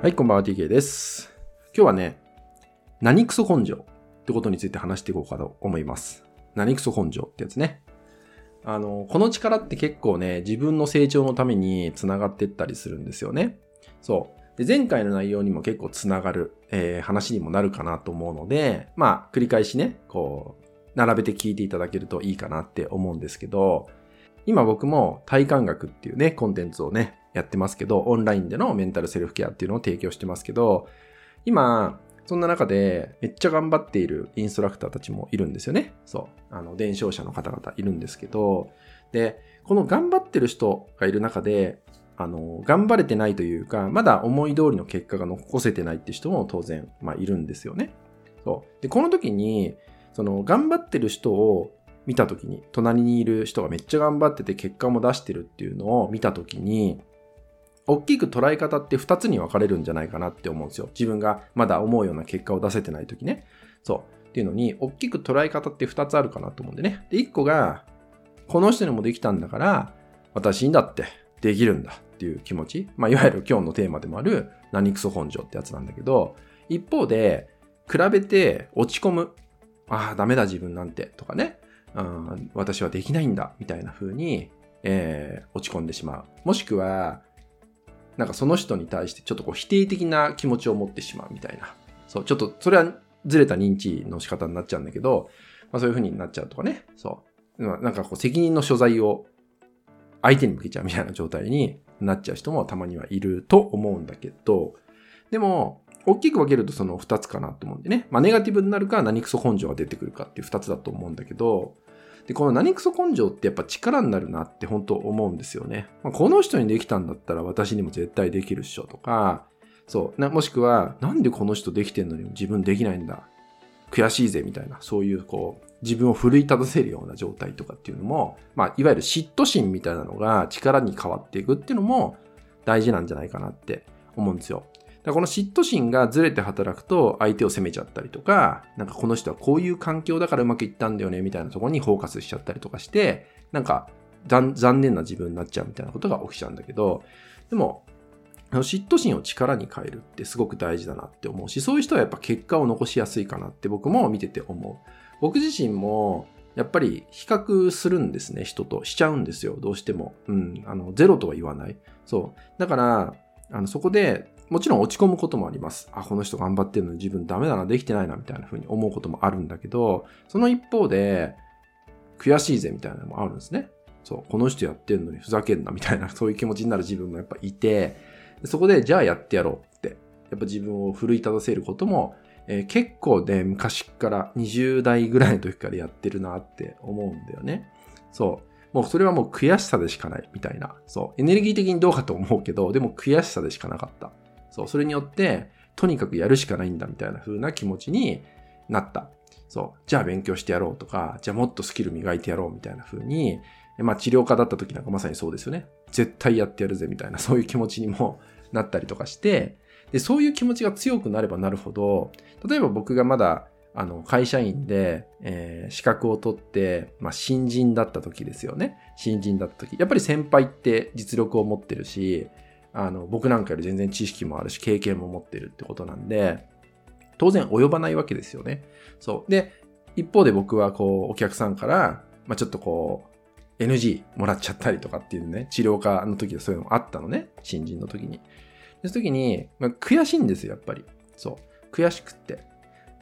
はい、こんばんは、TK です。今日はね、何クソ根性ってことについて話していこうかと思います。何クソ根性ってやつね。あの、この力って結構ね、自分の成長のために繋がってったりするんですよね。そう。で、前回の内容にも結構繋がる、えー話にもなるかなと思うので、まあ、繰り返しね、こう、並べて聞いていただけるといいかなって思うんですけど、今僕も体感学っていうね、コンテンツをね、やってますけど、オンラインでのメンタルセルフケアっていうのを提供してますけど、今、そんな中でめっちゃ頑張っているインストラクターたちもいるんですよね。そう。あの、伝承者の方々いるんですけど、で、この頑張ってる人がいる中で、あの、頑張れてないというか、まだ思い通りの結果が残せてないって人も当然、まあ、いるんですよね。そう。で、この時に、その、頑張ってる人を見た時に、隣にいる人がめっちゃ頑張ってて結果も出してるっていうのを見た時に、大きく捉え方って2つに分かれるんじゃないかなって思うんですよ。自分がまだ思うような結果を出せてない時ね。そう。っていうのに、大きく捉え方って2つあるかなと思うんでね。で、1個が、この人にもできたんだから、私にだってできるんだっていう気持ち。まあ、いわゆる今日のテーマでもある、何クソ根性ってやつなんだけど、一方で、比べて落ち込む。ああ、ダメだ自分なんて。とかね。うん、私はできないんだ。みたいな風に、えー落ち込んでしまう。もしくは、なんかその人に対してちょっとこう否定的な気持ちを持ってしまうみたいな。そう、ちょっとそれはずれた認知の仕方になっちゃうんだけど、まあそういう風になっちゃうとかね。そう。なんかこう責任の所在を相手に向けちゃうみたいな状態になっちゃう人もたまにはいると思うんだけど、でも、大きく分けるとその二つかなと思うんでね。まあネガティブになるか何クソ根性が出てくるかっていう二つだと思うんだけど、で、この何クソ根性ってやっぱ力になるなって本当思うんですよね。まあ、この人にできたんだったら私にも絶対できるっしょとか、そう、なもしくは、なんでこの人できてんのに自分できないんだ。悔しいぜみたいな、そういうこう、自分を奮い立たせるような状態とかっていうのも、まあ、いわゆる嫉妬心みたいなのが力に変わっていくっていうのも大事なんじゃないかなって思うんですよ。この嫉妬心がずれて働くと相手を責めちゃったりとか、なんかこの人はこういう環境だからうまくいったんだよねみたいなところにフォーカスしちゃったりとかして、なんか残念な自分になっちゃうみたいなことが起きちゃうんだけど、でも、嫉妬心を力に変えるってすごく大事だなって思うし、そういう人はやっぱ結果を残しやすいかなって僕も見てて思う。僕自身もやっぱり比較するんですね、人と。しちゃうんですよ、どうしても。うん、あの、ゼロとは言わない。そう。だから、あの、そこで、もちろん落ち込むこともあります。あ、この人頑張ってるのに自分ダメだな、できてないな、みたいな風に思うこともあるんだけど、その一方で、悔しいぜ、みたいなのもあるんですね。そう、この人やってんのにふざけんな、みたいな、そういう気持ちになる自分もやっぱいて、そこで、じゃあやってやろうって、やっぱ自分を奮い立たせることも、えー結構ね、昔から20代ぐらいの時からやってるなって思うんだよね。そう。もうそれはもう悔しさでしかないみたいな。そう。エネルギー的にどうかと思うけど、でも悔しさでしかなかった。そう。それによって、とにかくやるしかないんだみたいな風な気持ちになった。そう。じゃあ勉強してやろうとか、じゃあもっとスキル磨いてやろうみたいな風に、まあ治療家だった時なんかまさにそうですよね。絶対やってやるぜみたいな、そういう気持ちにもなったりとかして、で、そういう気持ちが強くなればなるほど、例えば僕がまだ、あの、会社員で、えー資格を取って、まあ、新人だった時ですよね。新人だった時。やっぱり先輩って実力を持ってるし、あの、僕なんかより全然知識もあるし、経験も持ってるってことなんで、当然及ばないわけですよね。そう。で、一方で僕はこう、お客さんから、まあ、ちょっとこう、NG もらっちゃったりとかっていうね、治療家の時はそういうのもあったのね。新人の時に。で、その時に、まあ、悔しいんですよ、やっぱり。そう。悔しくって。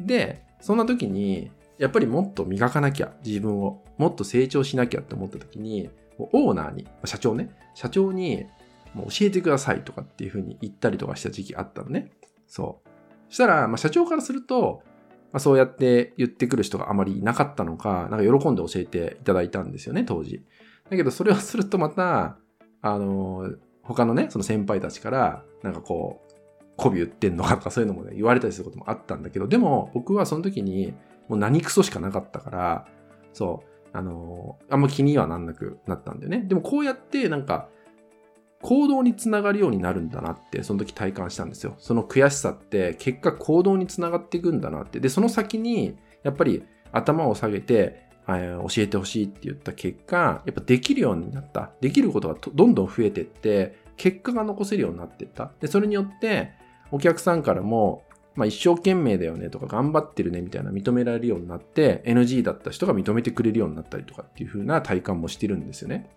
で、そんな時に、やっぱりもっと磨かなきゃ、自分を。もっと成長しなきゃって思った時に、オーナーに、社長ね、社長に、もう教えてくださいとかっていう風に言ったりとかした時期あったのね。そう。したら、まあ、社長からすると、まあ、そうやって言ってくる人があまりいなかったのか、なんか喜んで教えていただいたんですよね、当時。だけど、それをするとまた、あの、他のね、その先輩たちから、なんかこう、媚び売ってんのかとかそういうのもね、言われたりすることもあったんだけど、でも僕はその時に、もう何クソしかなかったから、そう、あのあんま気にはなんなくなったんだよね。でもこうやってなんか、行動につながるようになるんだなって、その時体感したんですよ。その悔しさって、結果行動につながっていくんだなって。で、その先に、やっぱり頭を下げて、教えてほしいって言った結果、やっぱできるようになった。できることがどんどん増えていって、結果が残せるようになっていった。で、それによって、お客さんからも、まあ一生懸命だよねとか頑張ってるねみたいな認められるようになって NG だった人が認めてくれるようになったりとかっていう風な体感もしてるんですよね。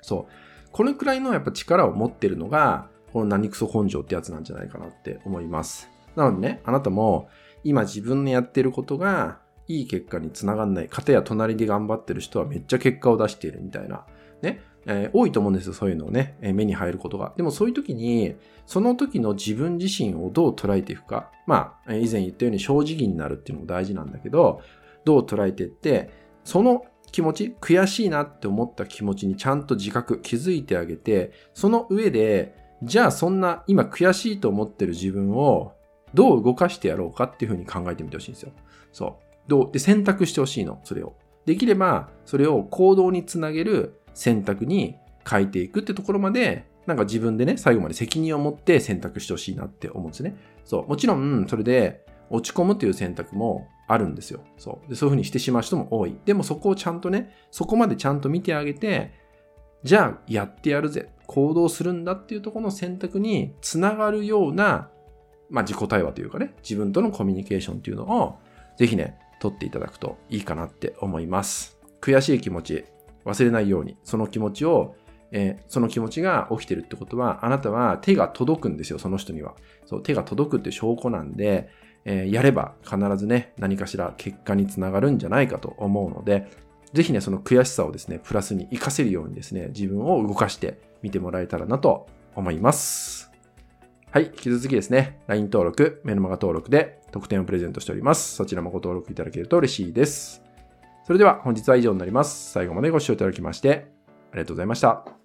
そう。このくらいのやっぱ力を持ってるのが、この何クソ根性ってやつなんじゃないかなって思います。なのでね、あなたも今自分のやってることがいい結果につながんない。方や隣で頑張ってる人はめっちゃ結果を出しているみたいな。ね。えー、多いと思うんですよ、そういうのをね、えー、目に入ることが。でもそういう時に、その時の自分自身をどう捉えていくか。まあ、以前言ったように正直になるっていうのも大事なんだけど、どう捉えていって、その気持ち、悔しいなって思った気持ちにちゃんと自覚、気づいてあげて、その上で、じゃあそんな今悔しいと思ってる自分をどう動かしてやろうかっていうふうに考えてみてほしいんですよ。そう。どう？で選択してほしいの、それを。できれば、それを行動につなげる選択に変えていくってところまで、なんか自分でね、最後まで責任を持って選択してほしいなって思うんですね。そう。もちろん、それで落ち込むという選択もあるんですよ。そう。で、そういうふうにしてしまう人も多い。でもそこをちゃんとね、そこまでちゃんと見てあげて、じゃあやってやるぜ。行動するんだっていうところの選択につながるような、まあ自己対話というかね、自分とのコミュニケーションっていうのを、ぜひね、取っていただくといいかなって思います。悔しい気持ち、忘れないように、その気持ちを、えー、その気持ちが起きてるってことは、あなたは手が届くんですよ、その人には。そう、手が届くって証拠なんで、えー、やれば必ずね、何かしら結果につながるんじゃないかと思うので、ぜひね、その悔しさをですね、プラスに活かせるようにですね、自分を動かしてみてもらえたらなと思います。はい、引き続きですね、LINE 登録、メルマガ登録で特典をプレゼントしております。そちらもご登録いただけると嬉しいです。それでは本日は以上になります。最後までご視聴いただきましてありがとうございました。